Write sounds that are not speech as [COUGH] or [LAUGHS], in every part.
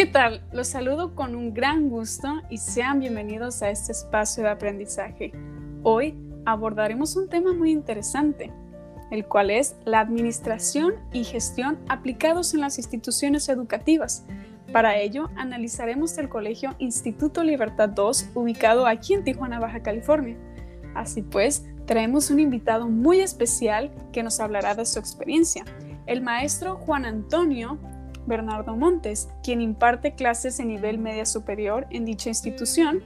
¿Qué tal? Los saludo con un gran gusto y sean bienvenidos a este espacio de aprendizaje. Hoy abordaremos un tema muy interesante, el cual es la administración y gestión aplicados en las instituciones educativas. Para ello, analizaremos el colegio Instituto Libertad 2, ubicado aquí en Tijuana, Baja California. Así pues, traemos un invitado muy especial que nos hablará de su experiencia, el maestro Juan Antonio Bernardo Montes, quien imparte clases en nivel media superior en dicha institución.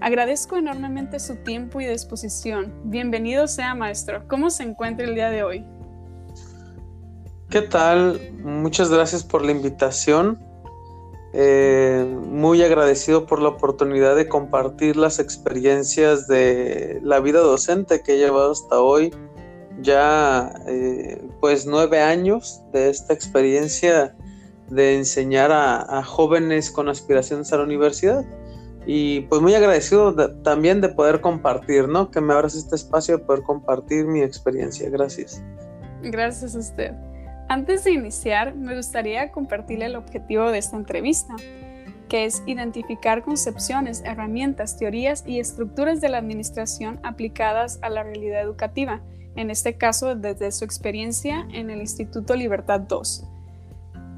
Agradezco enormemente su tiempo y disposición. Bienvenido sea, maestro. ¿Cómo se encuentra el día de hoy? ¿Qué tal? Muchas gracias por la invitación. Eh, muy agradecido por la oportunidad de compartir las experiencias de la vida docente que he llevado hasta hoy. Ya eh, pues nueve años de esta experiencia de enseñar a, jóvenes con aspiraciones a la universidad. Y pues muy agradecido también de poder compartir, ¿no? Que me abras este espacio de poder compartir mi experiencia. Gracias. Gracias a usted. Antes de iniciar, me gustaría compartirle el objetivo de esta entrevista, que es identificar concepciones, herramientas, teorías y estructuras de la administración aplicadas a la realidad educativa, en este caso desde su experiencia en el Instituto Libertad 2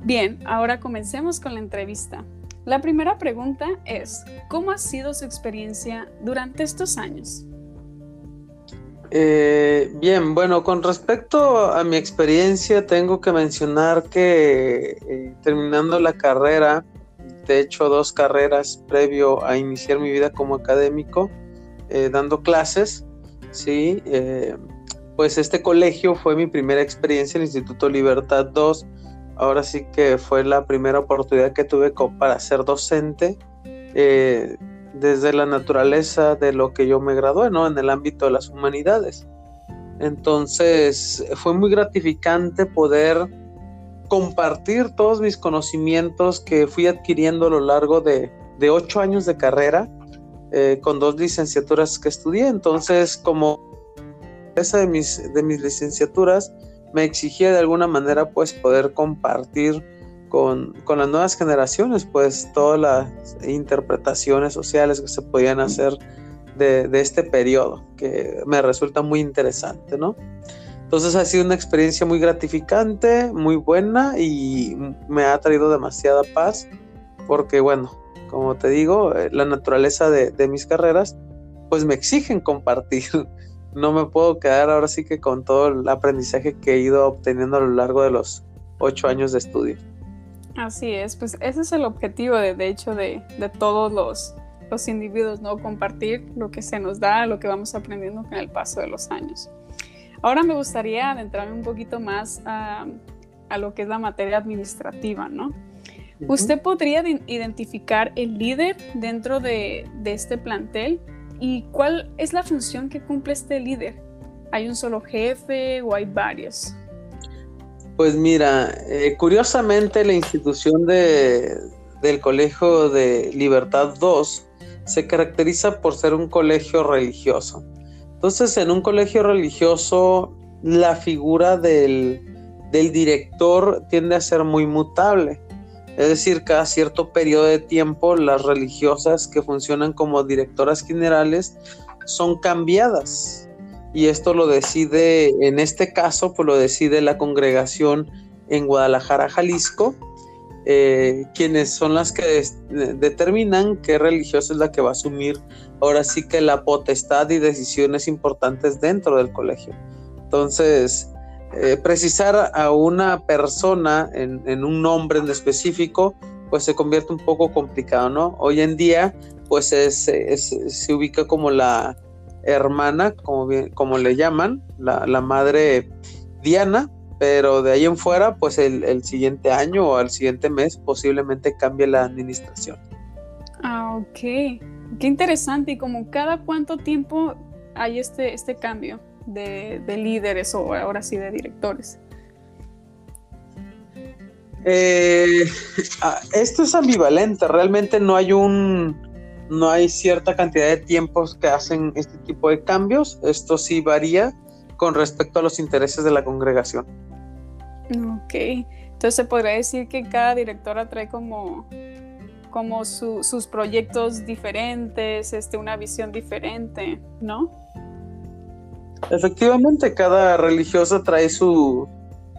Bien, ahora comencemos con la entrevista. La primera pregunta es, ¿cómo ha sido su experiencia durante estos años? Eh, bien, bueno, con respecto a mi experiencia, tengo que mencionar que eh, terminando la carrera, de hecho dos carreras previo a iniciar mi vida como académico, eh, dando clases, sí, pues este colegio fue mi primera experiencia, el Instituto Libertad 2, ahora sí que fue la primera oportunidad que tuve para ser docente eh, desde la naturaleza de lo que yo me gradué, ¿no? En el ámbito de las humanidades. Entonces fue muy gratificante poder compartir todos mis conocimientos que fui adquiriendo a lo largo de, ocho años de carrera eh, con dos licenciaturas que estudié. Entonces, como esa de mis, de mis licenciaturas, me exigía de alguna manera pues poder compartir con, las nuevas generaciones pues todas las interpretaciones sociales que se podían hacer de, este periodo que me resulta muy interesante, ¿no? Entonces ha sido una experiencia muy gratificante, muy buena y me ha traído demasiada paz porque bueno, como te digo, eh, la naturaleza de, de mis carreras pues me exigen compartir no me puedo quedar ahora sí que con todo el aprendizaje que he ido obteniendo a lo largo de los ocho años de estudio. Así es, pues ese es el objetivo de, de hecho de, todos los, los, individuos, ¿no? Compartir lo que se nos da, lo que vamos aprendiendo con el paso de los años. Ahora me gustaría adentrarme un poquito más a, lo que es la materia administrativa, ¿no? ¿Usted podría identificar el líder dentro de, de este plantel? ¿Y cuál es la función que cumple este líder? ¿Hay un solo jefe o hay varios? Pues mira, eh, curiosamente la institución de, del Colegio de Libertad 2 se caracteriza por ser un colegio religioso. Entonces, en un colegio religioso, la figura del, del director tiende a ser muy mutable. Es decir, cada cierto periodo de tiempo las religiosas que funcionan como directoras generales son cambiadas. Y esto lo decide, en este caso, pues lo decide la congregación en Guadalajara, Jalisco, eh, quienes son las que determinan qué religiosa es la que va a asumir ahora sí que la potestad y decisiones importantes dentro del colegio. Entonces, eh, precisar a una persona en, un nombre en específico, pues se convierte un poco complicado, ¿no? Hoy en día, pues se ubica como la hermana, como, como le llaman, la, madre Diana, pero de ahí en fuera, pues el, siguiente año o al siguiente mes posiblemente cambie la administración. Ah, ok. Qué interesante. ¿Y como cada cuánto tiempo hay este, este cambio? De, líderes o ahora sí de directores? Eh, ah, esto es ambivalente, realmente no hay un, no hay cierta cantidad de tiempos que hacen este tipo de cambios, esto sí varía con respecto a los intereses de la congregación. Ok, entonces se podría decir que cada directora trae como como sus proyectos diferentes, este, una visión diferente, ¿no? Efectivamente, cada religiosa trae su,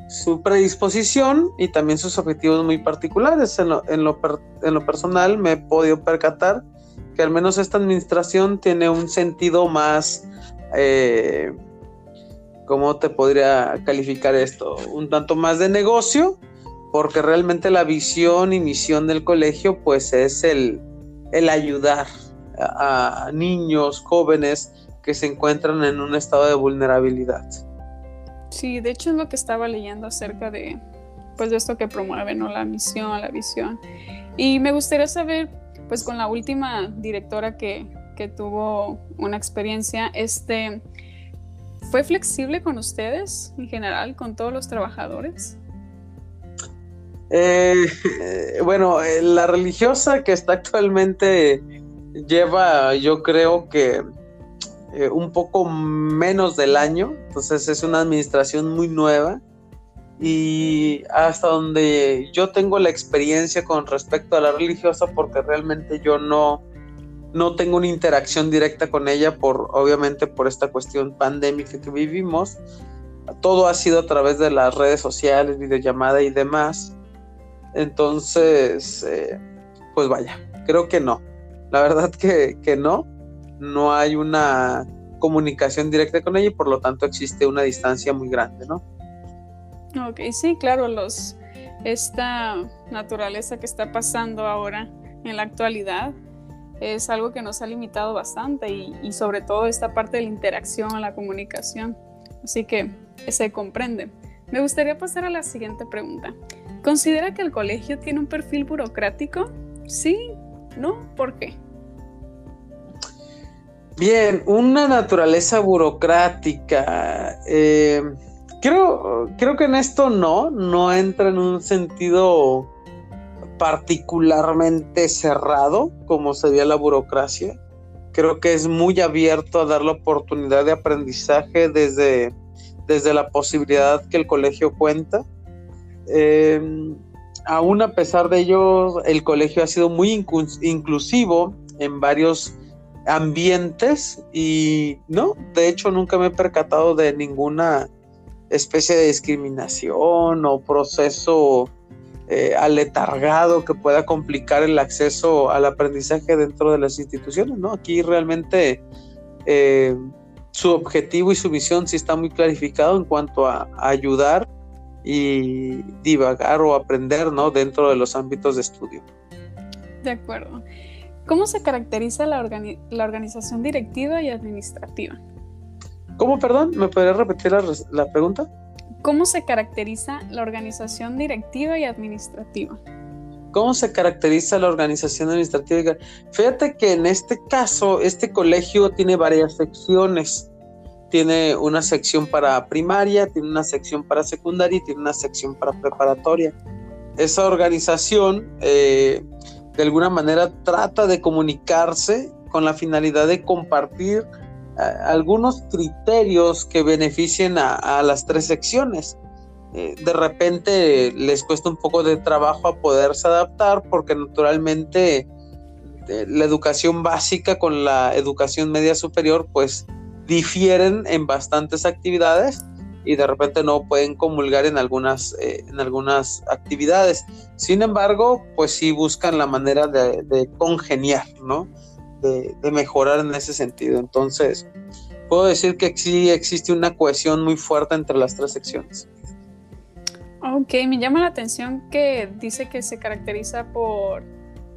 su predisposición y también sus objetivos muy particulares. En lo, en lo, personal me he podido percatar que al menos esta administración tiene un sentido más, eh, ¿cómo te podría calificar esto? Un tanto más de negocio, porque realmente la visión y misión del colegio pues es el, el ayudar a niños, jóvenes, que se encuentran en un estado de vulnerabilidad. Sí, de hecho es lo que estaba leyendo acerca de, pues, de esto que promueve, ¿no? La misión, la visión. Y me gustaría saber, pues con la última directora que, que tuvo una experiencia, este, ¿fue flexible con ustedes en general, con todos los trabajadores? Eh, [LAUGHS] bueno, eh, la religiosa que está actualmente lleva, yo creo que eh, un poco menos del año, entonces es una administración muy nueva. Y hasta donde yo tengo la experiencia con respecto a la religiosa porque realmente yo no no tengo una interacción directa con ella por obviamente por esta cuestión pandémica que vivimos. Todo ha sido a través de las redes sociales videollamada y demás. Entonces eh, pues vaya creo que no. La verdad que, que no no hay una comunicación directa con ella y por lo tanto existe una distancia muy grande, ¿no? Ok, sí, claro, los, esta naturaleza que está pasando ahora en la actualidad es algo que nos ha limitado bastante y, y sobre todo esta parte de la interacción, la comunicación. Así que se comprende. Me gustaría pasar a la siguiente pregunta. ¿Considera que el colegio tiene un perfil burocrático? Sí, ¿no? ¿Por qué? Bien, una naturaleza burocrática. Eh, creo, creo que en esto no, no entra en un sentido particularmente cerrado como sería la burocracia. Creo que es muy abierto a dar la oportunidad de aprendizaje desde, desde la posibilidad que el colegio cuenta. Eh, aún a pesar de ello, el colegio ha sido muy inclusivo en varios ambientes y no, de hecho nunca me he percatado de ninguna especie de discriminación o proceso eh, aletargado que pueda complicar el acceso al aprendizaje dentro de las instituciones, ¿no? Aquí realmente eh, su objetivo y su visión sí está muy clarificado en cuanto a, a ayudar y divagar o aprender, ¿no? Dentro de los ámbitos de estudio. De acuerdo. ¿Cómo se caracteriza la, organización directiva y administrativa? ¿Cómo, perdón? ¿Me podrías repetir la, pregunta? ¿Cómo se caracteriza la organización directiva y administrativa? ¿Cómo se caracteriza la organización administrativa? Fíjate que en este caso, este colegio tiene varias secciones. Tiene una sección para primaria, tiene una sección para secundaria y tiene una sección para preparatoria. Esa organización eh, de alguna manera trata de comunicarse con la finalidad de compartir eh, algunos criterios que beneficien a, las tres secciones. Eh, de repente les cuesta un poco de trabajo a poderse adaptar porque naturalmente eh, la educación básica con la educación media superior pues difieren en bastantes actividades y de repente no pueden comulgar en algunas, eh, en algunas actividades. Sin embargo, pues sí buscan la manera de, congeniar, ¿no? De, mejorar en ese sentido. Entonces, puedo decir que sí existe una cohesión muy fuerte entre las tres secciones. Ok, me llama la atención que dice que se caracteriza por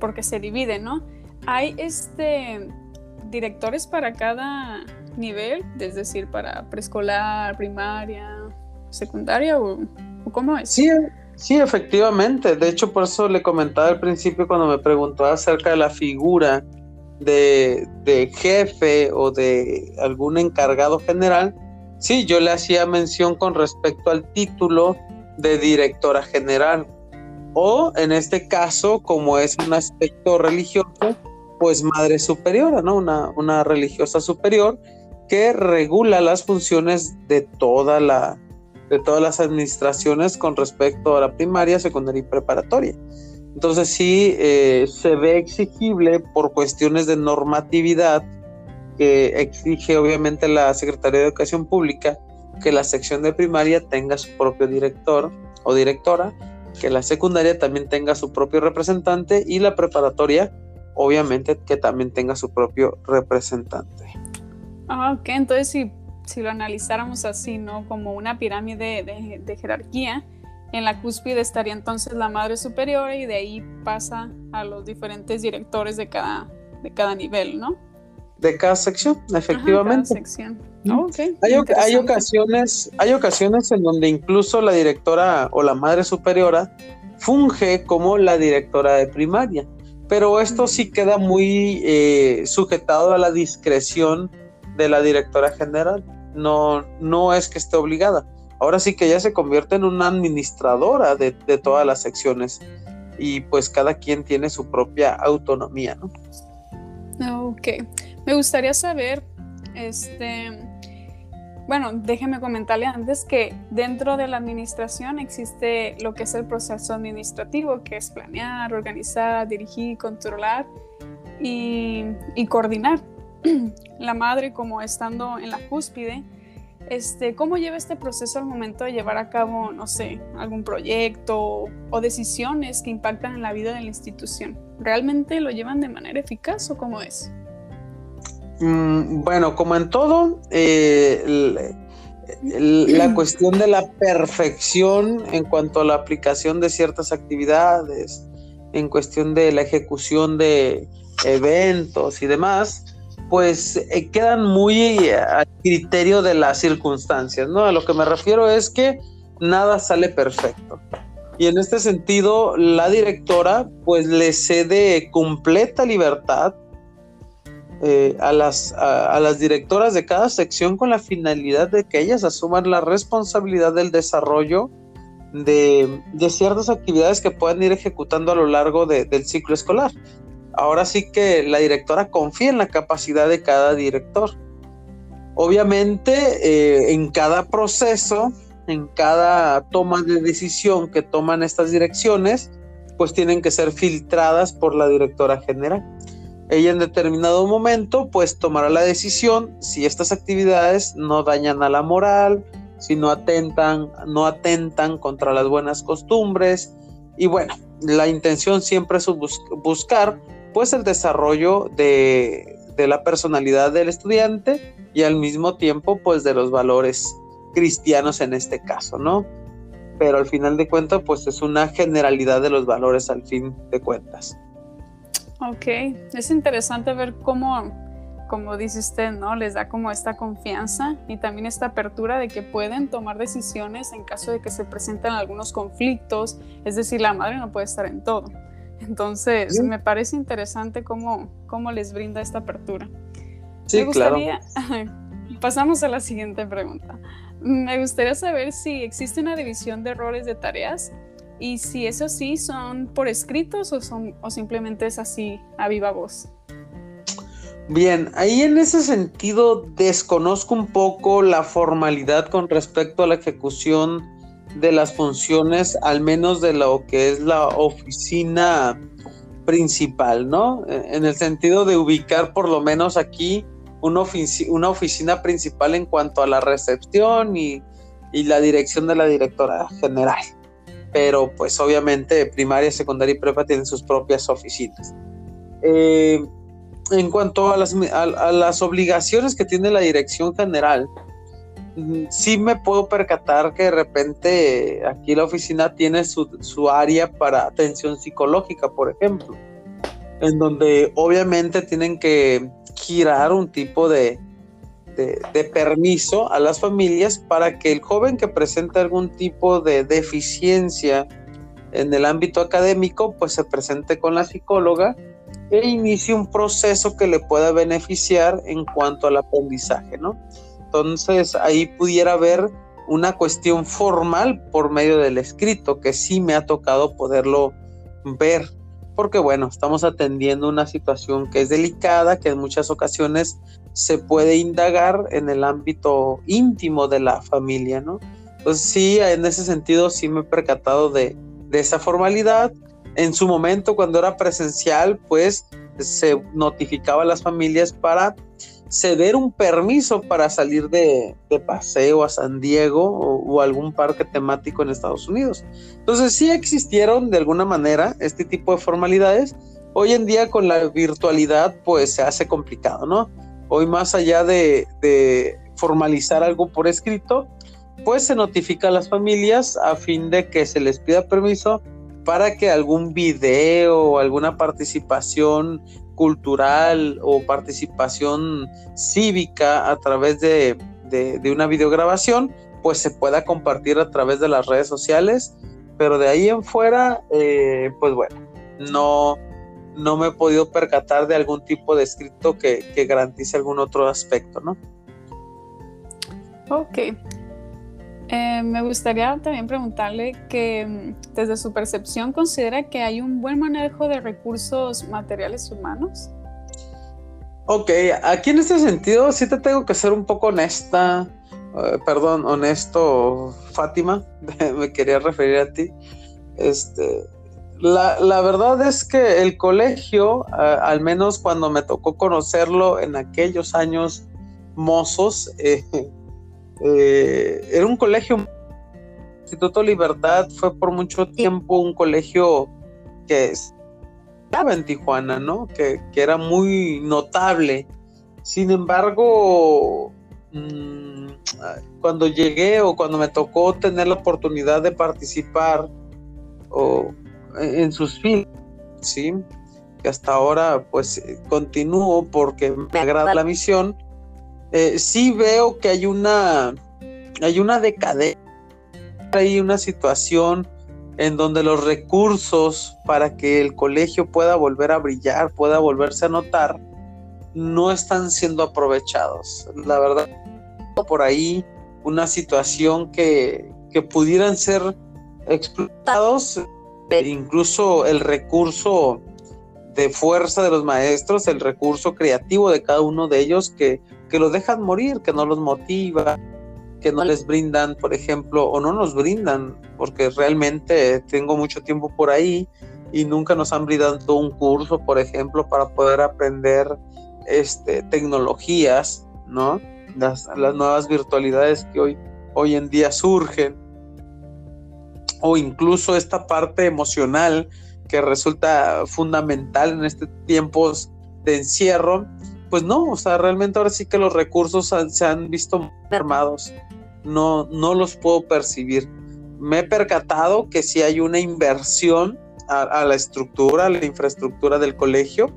porque se divide, ¿no? Hay este directores para cada nivel, es decir, para preescolar, primaria, secundaria o, cómo es? Sí, sí, efectivamente. De hecho, por eso le comentaba al principio cuando me preguntó acerca de la figura de, de jefe o de algún encargado general. Sí, yo le hacía mención con respecto al título de directora general. O en este caso, como es un aspecto religioso, pues madre superiora, ¿no? Una, una religiosa superior que regula las funciones de toda la de todas las administraciones con respecto a la primaria, secundaria y preparatoria. Entonces sí eh, se ve exigible por cuestiones de normatividad que exige obviamente la Secretaría de Educación Pública que la sección de primaria tenga su propio director o directora, que la secundaria también tenga su propio representante y la preparatoria obviamente que también tenga su propio representante. Ah, ok, entonces si, si lo analizáramos así, ¿no? Como una pirámide de, jerarquía, en la cúspide estaría entonces la madre superior y de ahí pasa a los diferentes directores de cada, de cada nivel, ¿no? De cada sección, efectivamente. cada sección. Oh, hay, hay, ocasiones, hay ocasiones en donde incluso la directora o la madre superiora funge como la directora de primaria pero esto sí queda muy eh, sujetado a la discreción de la directora general. No, no es que esté obligada. Ahora sí que ella se convierte en una administradora de, todas las secciones y pues cada quien tiene su propia autonomía, ¿no? Ok. Me gustaría saber, este, bueno, déjeme comentarle antes que dentro de la administración existe lo que es el proceso administrativo, que es planear, organizar, dirigir, controlar y, coordinar. [CLEARS THROAT] la madre, como estando en la cúspide, este, ¿cómo lleva este proceso al momento de llevar a cabo, no sé, algún proyecto o decisiones que impactan en la vida de la institución? ¿Realmente lo llevan de manera eficaz o cómo es? Mm, bueno, como en todo, eh, la [CLEARS THROAT] cuestión de la perfección en cuanto a la aplicación de ciertas actividades, en cuestión de la ejecución de eventos y demás, pues eh, quedan muy a criterio de las circunstancias, ¿no? A lo que me refiero es que nada sale perfecto. Y en este sentido, la directora pues le cede completa libertad eh, a, las, a, las directoras de cada sección con la finalidad de que ellas asuman la responsabilidad del desarrollo de, ciertas actividades que puedan ir ejecutando a lo largo del ciclo escolar. Ahora sí que la directora confía en la capacidad de cada director. Obviamente, eh, en cada proceso, en cada toma de decisión que toman estas direcciones, pues tienen que ser filtradas por la directora general ella en determinado momento pues tomará la decisión si estas actividades no dañan a la moral, si no atentan, no atentan contra las buenas costumbres y bueno, la intención siempre es buscar pues el desarrollo de, de la personalidad del estudiante y al mismo tiempo pues de los valores cristianos en este caso, ¿no? Pero al final de cuentas pues es una generalidad de los valores al fin de cuentas. Ok, es interesante ver cómo, como dice usted, ¿no? Les da como esta confianza y también esta apertura de que pueden tomar decisiones en caso de que se presenten algunos conflictos, es decir, la madre no puede estar en todo. Entonces, me parece interesante cómo, cómo les brinda esta apertura. Sí, me gustaría, [LAUGHS] pasamos a la siguiente pregunta. Me gustaría saber si existe una división de roles de tareas y si eso sí son por escritos o, son, o simplemente es así a viva voz. Bien, ahí en ese sentido desconozco un poco la formalidad con respecto a la ejecución de las funciones, al menos de lo que es la oficina principal, ¿no? En el sentido de ubicar por lo menos aquí una, oficina principal en cuanto a la recepción y la dirección de la directora general pero pues obviamente primaria, secundaria y prepa tienen sus propias oficinas. Eh, en cuanto a las, obligaciones que tiene la dirección general, mm, sí me puedo percatar que de repente aquí la oficina tiene su área para atención psicológica, por ejemplo, en donde obviamente tienen que girar un tipo de, de, permiso a las familias para que el joven que presente algún tipo de deficiencia en el ámbito académico, pues se presente con la psicóloga e inicie un proceso que le pueda beneficiar en cuanto al aprendizaje, ¿no? Entonces ahí pudiera haber una cuestión formal por medio del escrito, que sí me ha tocado poderlo ver, porque bueno, estamos atendiendo una situación que es delicada, que en muchas ocasiones se puede indagar en el ámbito íntimo de la familia, ¿no? Entonces sí, en ese sentido sí me he percatado de, esa formalidad En su momento, cuando era presencial, pues se notificaba a las familias para ceder un permiso para salir de, paseo a San Diego o, algún parque temático en Estados Unidos. Entonces sí existieron de alguna manera este tipo de formalidades. Hoy en día con la virtualidad pues se hace complicado, ¿no? Hoy más allá de, de formalizar algo por escrito, pues se notifica a las familias a fin de que se les pida permiso para que algún video o alguna participación cultural o participación cívica a través de, una videograbación, pues se pueda compartir a través de las redes sociales. Pero de ahí en fuera, eh, pues bueno, no, no me he podido percatar de algún tipo de escrito que, que garantice algún otro aspecto, ¿no? Ok, eh, me gustaría también preguntarle que mm, desde su percepción considera que hay un buen manejo de recursos materiales humanos. Ok, aquí en este sentido sí te tengo que ser un poco honesta, eh, perdón, honesto, Fátima, [LAUGHS] me quería referir a ti. Este, la, la verdad es que el colegio, al menos cuando me tocó conocerlo en aquellos años mozos, [LAUGHS] eh, eh, era un colegio, Instituto Libertad fue por mucho tiempo un colegio que estaba en Tijuana, ¿no? Que, era muy notable. Sin embargo, mm, cuando llegué o cuando me tocó tener la oportunidad de participar o, en sus filas, ¿sí? que hasta ahora pues continúo porque me agrada la misión, eh, sí veo que hay una, hay una decadencia, hay una situación en donde los recursos para que el colegio pueda volver a brillar, pueda volverse a notar, no están siendo aprovechados. La verdad, por ahí una situación que, que pudieran ser explotados, incluso el recurso de fuerza de los maestros, el recurso creativo de cada uno de ellos que que los dejan morir, que no los motiva, que no les brindan, por ejemplo, o no nos brindan, porque realmente tengo mucho tiempo por ahí y nunca nos han brindado un curso, por ejemplo, para poder aprender este, tecnologías, ¿no? Las, las nuevas virtualidades que hoy, hoy en día surgen, o incluso esta parte emocional que resulta fundamental en estos tiempos de encierro, pues no, o sea, realmente ahora sí que los recursos se han visto mermados, no, no los puedo percibir. Me he percatado que sí hay una inversión a, la estructura, a la infraestructura del colegio,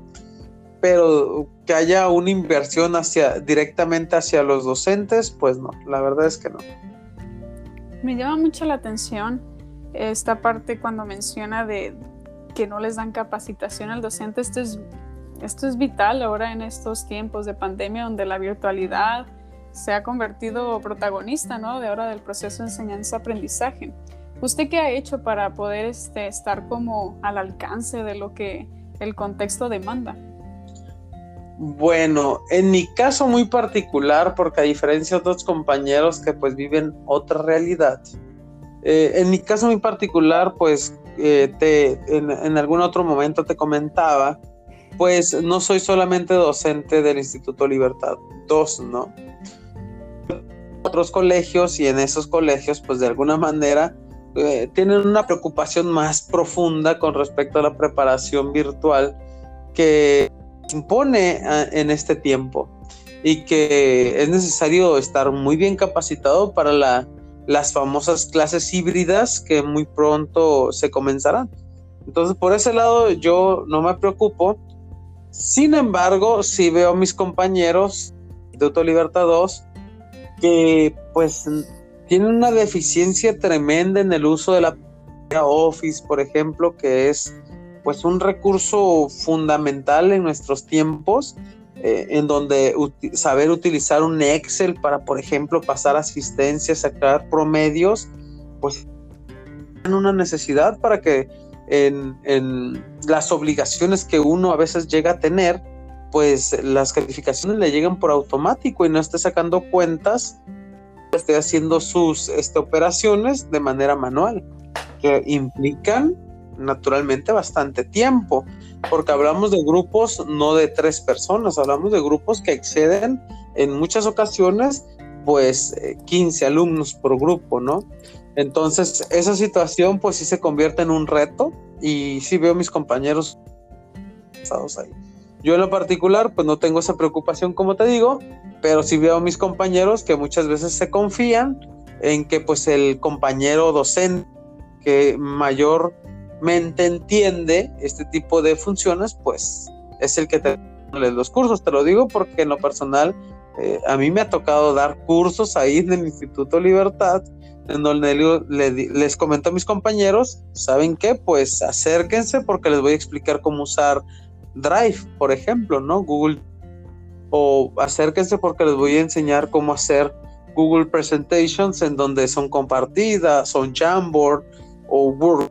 pero que haya una inversión hacia directamente hacia los docentes, pues no, la verdad es que no. Me llama mucho la atención esta parte cuando menciona de que no les dan capacitación al docente. Esto es esto es vital ahora en estos tiempos de pandemia donde la virtualidad se ha convertido protagonista, ¿no? De ahora del proceso de enseñanza-aprendizaje. ¿Usted qué ha hecho para poder este, estar como al alcance de lo que el contexto demanda? Bueno, en mi caso muy particular, porque a diferencia de otros compañeros que pues viven otra realidad, eh, en mi caso muy particular, pues eh, te, en, en algún otro momento te comentaba pues no soy solamente docente del Instituto Libertad 2, ¿no? Otros colegios y en esos colegios, pues de alguna manera, eh, tienen una preocupación más profunda con respecto a la preparación virtual que impone ah, en este tiempo y que es necesario estar muy bien capacitado para las famosas clases híbridas que muy pronto se comenzarán. Entonces, por ese lado, yo no me preocupo sin embargo, sí veo a mis compañeros de Autolibertad 2 que pues tienen una deficiencia tremenda en el uso de la Office, por ejemplo, que es pues un recurso fundamental en nuestros tiempos, eh, en donde saber utilizar un Excel para, por ejemplo, pasar asistencias, sacar promedios, pues una necesidad para que en, las obligaciones que uno a veces llega a tener, pues las calificaciones le llegan por automático y no esté sacando cuentas, esté haciendo sus este, operaciones de manera manual, que implican naturalmente bastante tiempo, porque hablamos de grupos no de tres personas, hablamos de grupos que exceden en muchas ocasiones pues 15 eh, alumnos por grupo, ¿no? Entonces esa situación pues sí se convierte en un reto y sí veo mis compañeros ahí. Yo en lo particular pues no tengo esa preocupación como te digo, pero sí veo a mis compañeros que muchas veces se confían en que pues el compañero docente que mayormente entiende este tipo de funciones, pues es el que te los cursos. Te lo digo porque en lo personal eh, a mí me ha tocado dar cursos ahí en el Instituto Libertad, en donde les comento a mis compañeros, ¿saben qué? Pues acérquense porque les voy a explicar cómo usar Drive, por ejemplo, ¿no? Google. O acérquense porque les voy a enseñar cómo hacer Google Presentations en donde son compartidas, son Jamboard o Word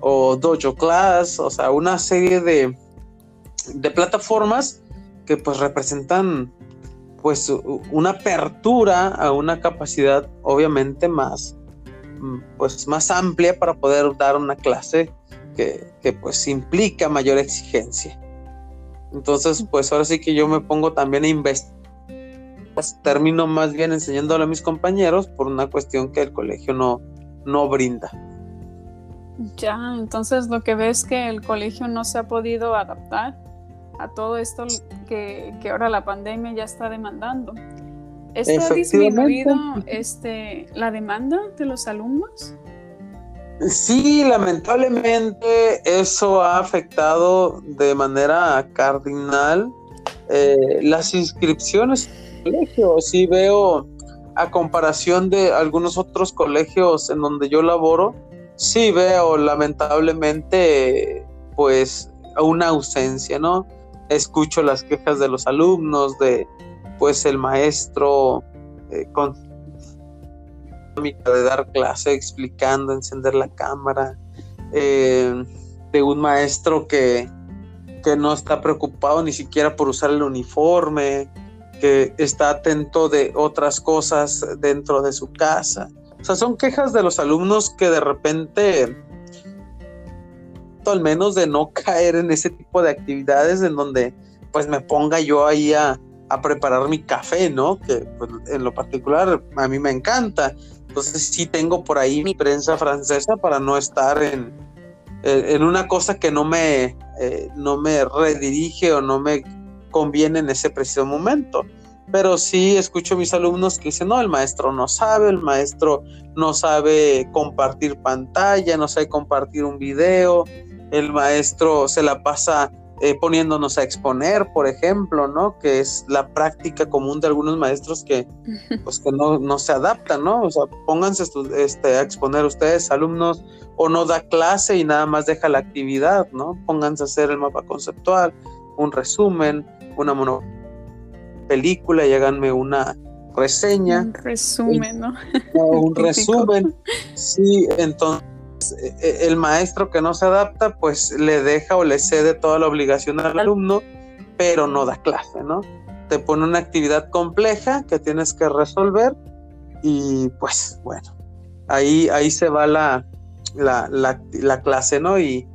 o Dojo Class, o sea, una serie de, de plataformas que pues representan pues una apertura a una capacidad obviamente más mm, pues más amplia para poder dar una clase que, que pues implica mayor exigencia. Entonces, pues ahora sí que yo me pongo también a investigar termino más bien enseñándole a mis compañeros por una cuestión que el colegio no, no brinda. Ya, entonces lo que ves es que el colegio no se ha podido adaptar a todo esto que, ahora la pandemia ya está demandando. ¿Esto ha disminuido este, la demanda de los alumnos? Sí, lamentablemente eso ha afectado de manera cardinal eh, las inscripciones colegio. Sí veo a comparación de algunos otros colegios en donde yo laboro, sí veo lamentablemente pues una ausencia, ¿no? Escucho las quejas de los alumnos, de pues el maestro eh, con de dar clase explicando, encender la cámara, eh, de un maestro que, que no está preocupado ni siquiera por usar el uniforme, que está atento de otras cosas dentro de su casa. O sea, son quejas de los alumnos que de repente, al menos de no caer en ese tipo de actividades en donde pues me ponga yo ahí a, preparar mi café, ¿no? Que pues, en lo particular a mí me encanta. Entonces sí tengo por ahí mi prensa francesa para no estar en, en una cosa que no me, eh, no me redirige o no me conviene en ese preciso momento. Pero sí escucho a mis alumnos que dicen, no, el maestro no sabe, el maestro no sabe compartir pantalla, no sabe compartir un video, el maestro se la pasa eh, poniéndonos a exponer, por ejemplo, ¿no? Que es la práctica común de algunos maestros que, [LAUGHS] pues, que no, no se adaptan, ¿no? O sea, pónganse este, a exponer ustedes, alumnos, o no da clase y nada más deja la actividad, ¿no? Pónganse a hacer el mapa conceptual, un resumen, una mono película y háganme una reseña. Un resumen, ¿no? un [LAUGHS] resumen. Sí, entonces el maestro que no se adapta, pues le deja o le cede toda la obligación al alumno, pero no da clase, ¿no? Te pone una actividad compleja que tienes que resolver y pues bueno, ahí, ahí se va la, la, la clase, ¿no? Y,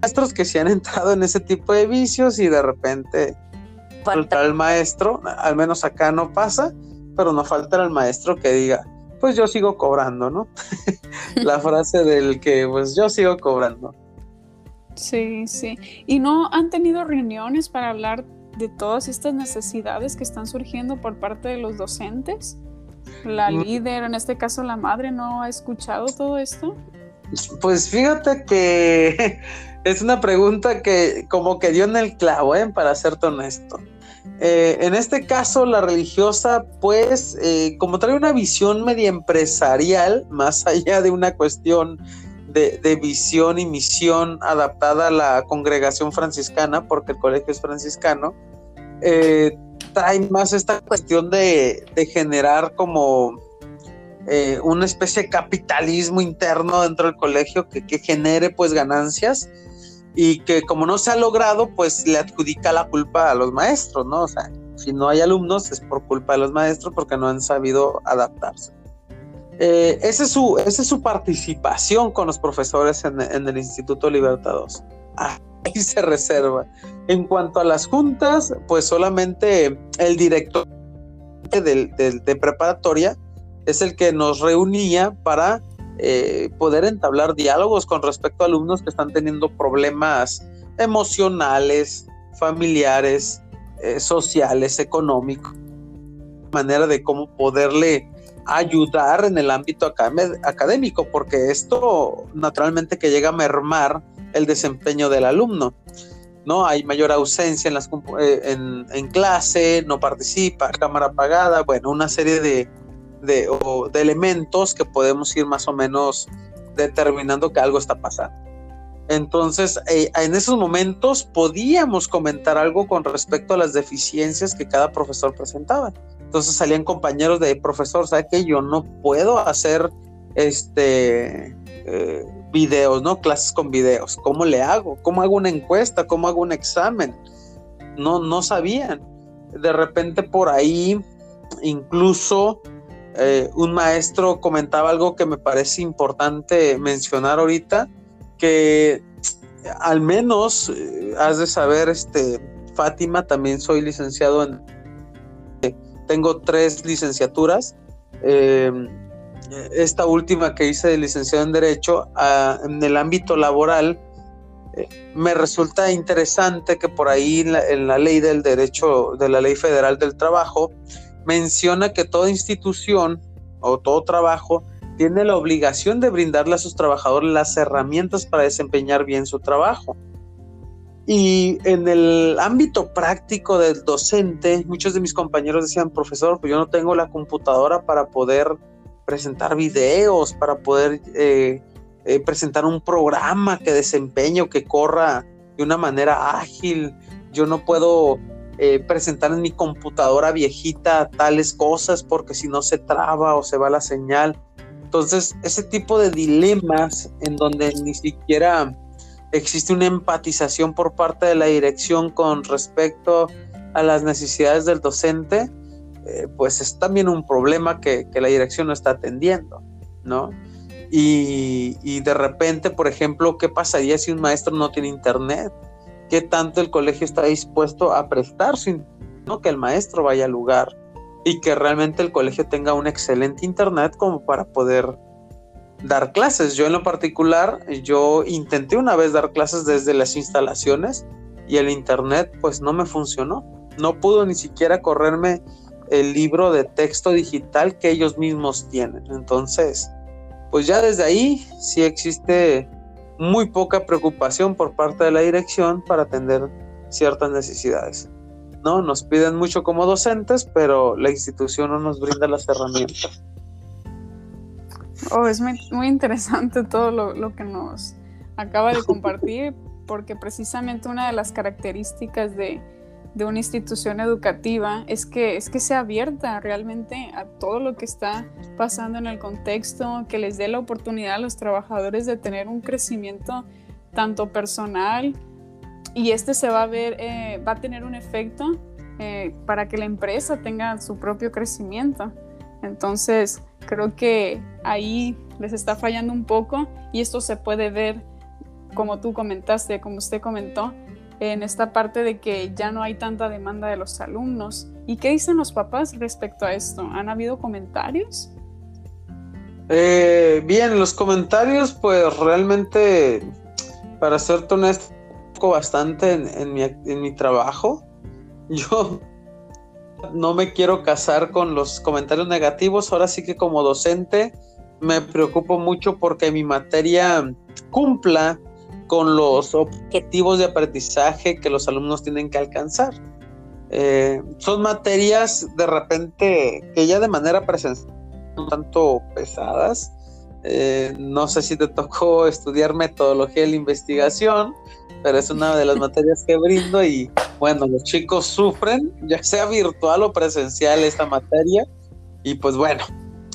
maestros que se han entrado en ese tipo de vicios y de repente falta el maestro, al menos acá no pasa, pero no falta el maestro que diga, pues yo sigo cobrando, ¿no? [LAUGHS] La frase del que pues yo sigo cobrando. Sí, sí. ¿Y no han tenido reuniones para hablar de todas estas necesidades que están surgiendo por parte de los docentes? La mm. líder, en este caso la madre, ¿no ha escuchado todo esto? Pues fíjate que [LAUGHS] es una pregunta que como que dio en el clavo, ¿eh? para serte honesto. Eh, en este caso, la religiosa, pues, eh, como trae una visión media empresarial, [LAUGHS] más allá de una cuestión de, visión y misión adaptada a la congregación franciscana, porque el colegio es franciscano, trae más esta cuestión de, generar como eh, una especie de capitalismo interno dentro del colegio que, genere pues ganancias y que como no se ha logrado pues le adjudica la culpa a los maestros, ¿no? O sea, si no hay alumnos es por culpa de los maestros porque no han sabido adaptarse. Eh, esa, es su, esa es su participación con los profesores en, el Instituto Libertados. Ahí se reserva. En cuanto a las juntas, pues solamente el director de, preparatoria es el que nos reunía para eh, poder entablar diálogos con respecto a alumnos que están teniendo problemas emocionales, familiares, eh, sociales, económicos, manera de cómo poderle ayudar en el ámbito académico, porque esto naturalmente que llega a mermar el desempeño del alumno. ¿no? Hay mayor ausencia en, las, eh, en, clase, no participa, cámara apagada, bueno, una serie de, de, de elementos que podemos ir más o menos determinando que algo está pasando. Entonces, eh, en esos momentos podíamos comentar algo con respecto a las deficiencias que cada profesor presentaba. Entonces salían compañeros de profesor, ¿sabe que yo no puedo hacer este eh, videos, ¿no? Clases con videos. ¿Cómo le hago? ¿Cómo hago una encuesta? ¿Cómo hago un examen? No, no sabían. De repente por ahí, incluso eh, un maestro comentaba algo que me parece importante mencionar ahorita que al menos eh, has de saber, este, Fátima, también soy licenciado en, tengo tres licenciaturas. Em, esta última que hice de licenciado en Derecho, en el ámbito laboral, eh, me resulta interesante que por ahí en la, ley del derecho, de la ley federal del trabajo, menciona que toda institución o todo trabajo tiene la obligación de brindarle a sus trabajadores las herramientas para desempeñar bien su trabajo. Y en el ámbito práctico del docente, muchos de mis compañeros decían, profesor, pues yo no tengo la computadora para poder presentar videos, para poder eh, eh, presentar un programa que desempeñe o que corra de una manera ágil. Yo no puedo eh, presentar en mi computadora viejita tales cosas porque si no se traba o se va la señal. Entonces, ese tipo de dilemas en donde ni siquiera existe una empatización por parte de la dirección con respecto a las necesidades del docente, eh, pues es también un problema que, la dirección no está atendiendo, ¿no? Y, y, de repente, por ejemplo, ¿qué pasaría si un maestro no tiene internet? ¿Qué tanto el colegio está dispuesto a prestar su no que el maestro vaya al lugar? y que realmente el colegio tenga un excelente internet como para poder dar clases. Yo en lo particular, yo intenté una vez dar clases desde las instalaciones y el internet pues no me funcionó. No pudo ni siquiera correrme el libro de texto digital que ellos mismos tienen. Entonces, pues ya desde ahí sí existe muy poca preocupación por parte de la dirección para atender ciertas necesidades. ¿no? Nos piden mucho como docentes, pero la institución no nos brinda las herramientas. Oh, es muy, interesante todo lo, que nos acaba de [LAUGHS] compartir, porque precisamente una de las características de, una institución educativa es que, es que sea abierta realmente a todo lo que está pasando en el contexto, que les dé la oportunidad a los trabajadores de tener un crecimiento tanto personal, y este se va a ver, eh, va a tener un efecto eh, para que la empresa tenga su propio crecimiento. Entonces, creo que ahí les está fallando un poco y esto se puede ver, como tú comentaste, como usted comentó, en esta parte de que ya no hay tanta demanda de los alumnos. ¿Y qué dicen los papás respecto a esto? ¿Han habido comentarios? Eh, bien, los comentarios, pues realmente, para serte honesto, bastante en, mi, en mi trabajo. [LAUGHS] Yo no me quiero casar con los comentarios negativos. Ahora sí que como docente me preocupo mucho porque mi materia cumpla con los objetivos de aprendizaje que los alumnos tienen que alcanzar. Eh, son materias de repente que ya de manera presencial un tanto pesadas. Eh, no sé si te tocó estudiar metodología de la investigación, pero es una de las [LAUGHS] materias que brindo y bueno, los chicos sufren, ya sea virtual o presencial esta materia, y pues bueno,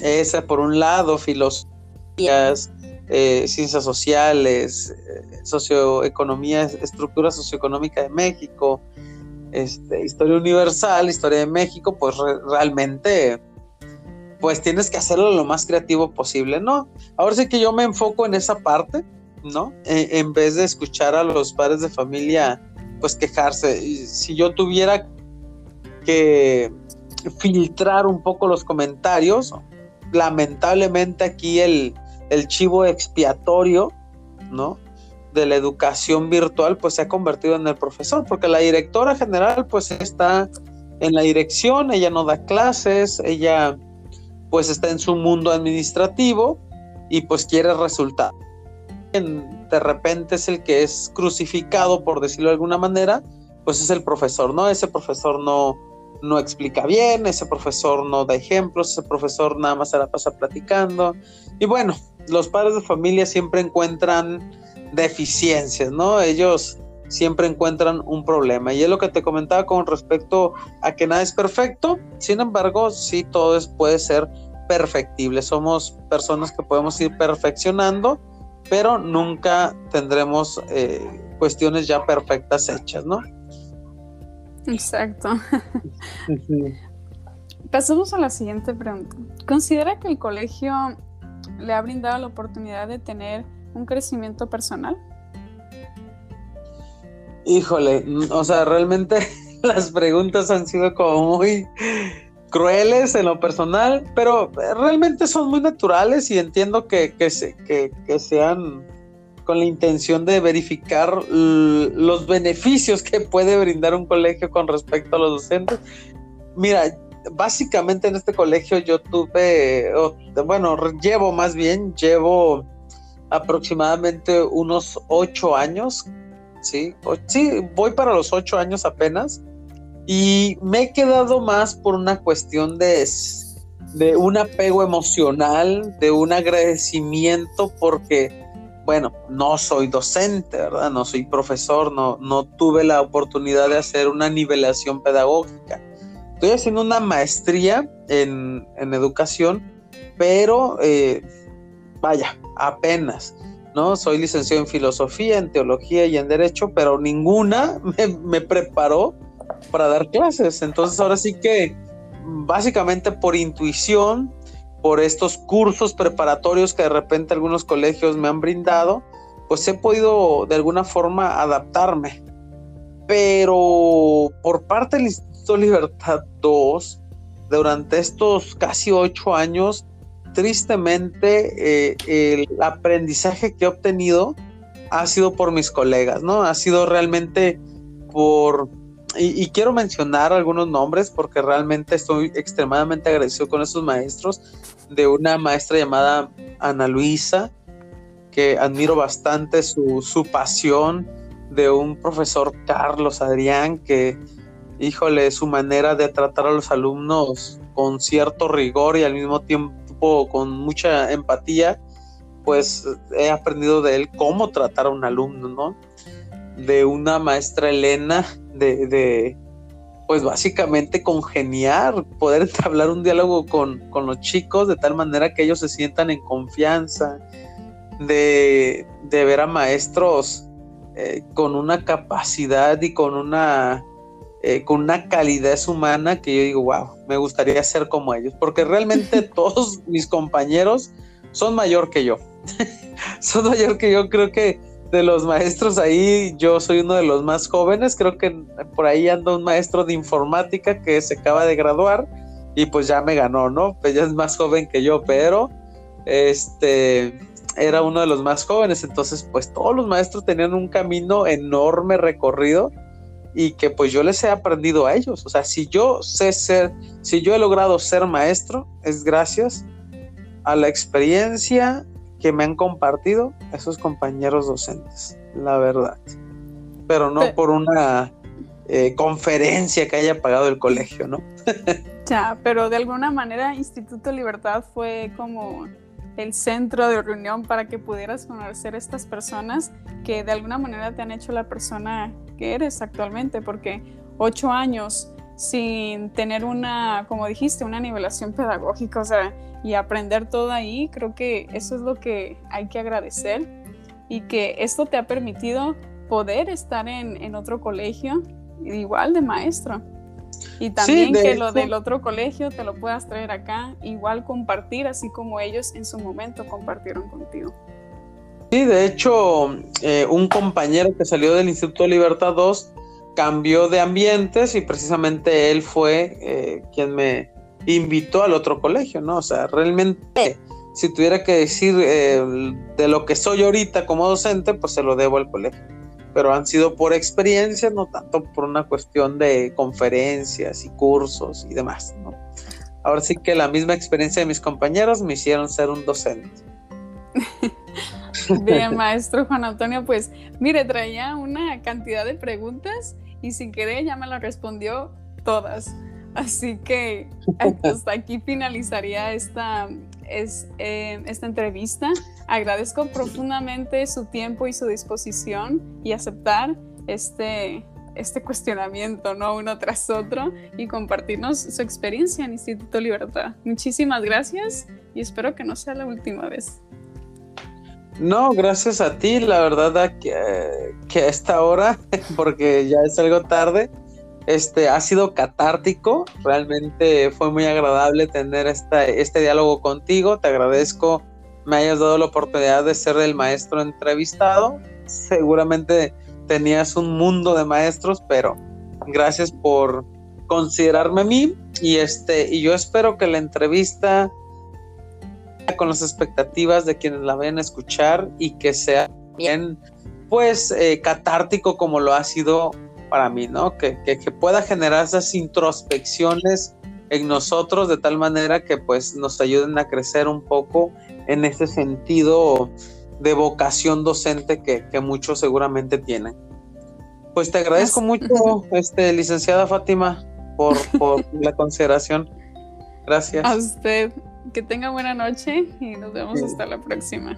esa por un lado, filosofías, eh, ciencias sociales, eh, socioeconomía, estructura socioeconómica de México, este, historia universal, historia de México, pues realmente pues tienes que hacerlo lo más creativo posible, ¿no? Ahora sí que yo me enfoco en esa parte, ¿no? E, en vez de escuchar a los padres de familia, pues quejarse. Si yo tuviera que filtrar un poco los comentarios, lamentablemente aquí el, el chivo expiatorio, ¿no? de la educación virtual pues se ha convertido en el profesor, porque la directora general pues está en la dirección, ella no da clases, ella pues está en su mundo administrativo y pues quiere resultados. De repente es el que es crucificado, por decirlo de alguna manera, pues es el profesor, ¿no? Ese profesor no, no explica bien, ese profesor no da ejemplos, ese profesor nada más se la pasa platicando. Y bueno, los padres de familia siempre encuentran deficiencias, ¿no? Ellos siempre encuentran un problema. Y es lo que te comentaba con respecto a que nada es perfecto, sin embargo, sí todo es, puede ser perfectible. Somos personas que podemos ir perfeccionando, pero nunca tendremos eh, cuestiones ya perfectas hechas, ¿no? Exacto. [LAUGHS] Pasamos a la siguiente pregunta. ¿Considera que el colegio le ha brindado la oportunidad de tener un crecimiento personal? Híjole, o sea, realmente [LAUGHS] las preguntas han sido como muy crueles en lo personal, pero realmente son muy naturales y entiendo que, que, que, sean con la intención de verificar los beneficios que puede brindar un colegio con respecto a los docentes. Mira, básicamente en este colegio yo tuve, bueno, llevo más bien, llevo aproximadamente unos ocho años, ¿sí? sí, voy para los ocho años apenas y me he quedado más por una cuestión de, de un apego emocional, de un agradecimiento porque, bueno, no soy docente, ¿verdad? No soy profesor, no, no tuve la oportunidad de hacer una nivelación pedagógica. Estoy haciendo una maestría en, en educación, pero eh, vaya, apenas, ¿no? Soy licenciado en filosofía, en teología y en derecho, pero ninguna [LAUGHS] me, preparó para dar clases. Entonces ahora sí que básicamente por intuición, por estos cursos preparatorios que de repente algunos colegios me han brindado, pues he podido de alguna forma adaptarme. Pero por parte Libertad 2, durante estos casi ocho años, tristemente eh, el aprendizaje que he obtenido ha sido por mis colegas, ¿no? Ha sido realmente por... Y, quiero mencionar algunos nombres porque realmente estoy extremadamente agradecido con esos maestros, de una maestra llamada Ana Luisa, que admiro bastante su, su pasión, de un profesor Carlos Adrián, que, híjole, su manera de tratar a los alumnos con cierto rigor y al mismo tiempo con mucha empatía, pues he aprendido de él cómo tratar a un alumno, ¿no? De una maestra Elena, de, pues básicamente congeniar, poder entablar un diálogo con, los chicos de tal manera que ellos se sientan en confianza, de, ver a maestros eh, con una capacidad y con una eh, con una calidez humana que yo digo, wow, me gustaría ser como ellos, porque realmente [LAUGHS] todos mis compañeros son mayor que yo. [LAUGHS] son mayor que yo, creo que de los maestros ahí yo soy uno de los más jóvenes, creo que por ahí anda un maestro de informática que se acaba de graduar y pues ya me ganó, ¿no? Pues ya es más joven que yo, pero este era uno de los más jóvenes, entonces pues todos los maestros tenían un camino enorme recorrido y que pues yo les he aprendido a ellos. O sea, si yo sé ser, si yo he logrado ser maestro, es gracias a la experiencia que me han compartido esos compañeros docentes, la verdad. Pero no por una eh, conferencia que haya pagado el colegio, ¿no? [LAUGHS] ya, pero de alguna manera Instituto Libertad fue como el centro de reunión para que pudieras conocer estas personas que de alguna manera te han hecho la persona que eres actualmente, porque ocho años sin tener una, como dijiste, una nivelación pedagógica, o sea, y aprender todo ahí, creo que eso es lo que hay que agradecer y que esto te ha permitido poder estar en, en otro colegio igual de maestro. Y también que lo del otro colegio te lo puedas traer acá, igual compartir, así como ellos en su momento compartieron contigo. Sí, de hecho, eh, un compañero que salió del Instituto Libertad 2 cambió de ambientes y precisamente él fue eh, quien me invitó al otro colegio, ¿no? O sea, realmente, si tuviera que decir eh, de lo que soy ahorita como docente, pues se lo debo al colegio pero han sido por experiencias, no tanto por una cuestión de conferencias y cursos y demás. ¿no? Ahora sí que la misma experiencia de mis compañeros me hicieron ser un docente. [LAUGHS] Bien, maestro Juan Antonio, pues mire, traía una cantidad de preguntas y sin querer ya me las respondió todas. Así que [LAUGHS] hasta aquí finalizaría esta, es, eh, esta entrevista. Agradezco profundamente su tiempo y su disposición y aceptar este, este cuestionamiento, ¿no? Uno tras otro y compartirnos su experiencia en Instituto Libertad. Muchísimas gracias y espero que no sea la última vez. No, gracias a ti, la verdad que, que a esta hora, [LAUGHS] porque ya es algo tarde, este, ha sido catártico, realmente fue muy agradable tener esta, este diálogo contigo, te agradezco me hayas dado la oportunidad de ser el maestro entrevistado, seguramente tenías un mundo de maestros, pero gracias por considerarme a mí. Y este y yo espero que la entrevista con las expectativas de quienes la ven a escuchar y que sea bien. pues eh, catártico como lo ha sido para mí, ¿no? Que, pueda generar esas introspecciones en nosotros de tal manera que pues nos ayuden a crecer un poco en ese sentido de vocación docente que, muchos seguramente tienen. Pues te agradezco mucho, este, licenciada Fátima, por, por [LAUGHS] la consideración. Gracias. A usted. Que tenga buena noche y nos vemos hasta la próxima.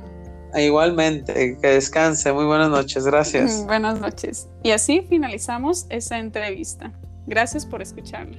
Igualmente, que descanse. Muy buenas noches, gracias. [LAUGHS] Buenas noches. Y así finalizamos esa entrevista. Gracias por escucharla.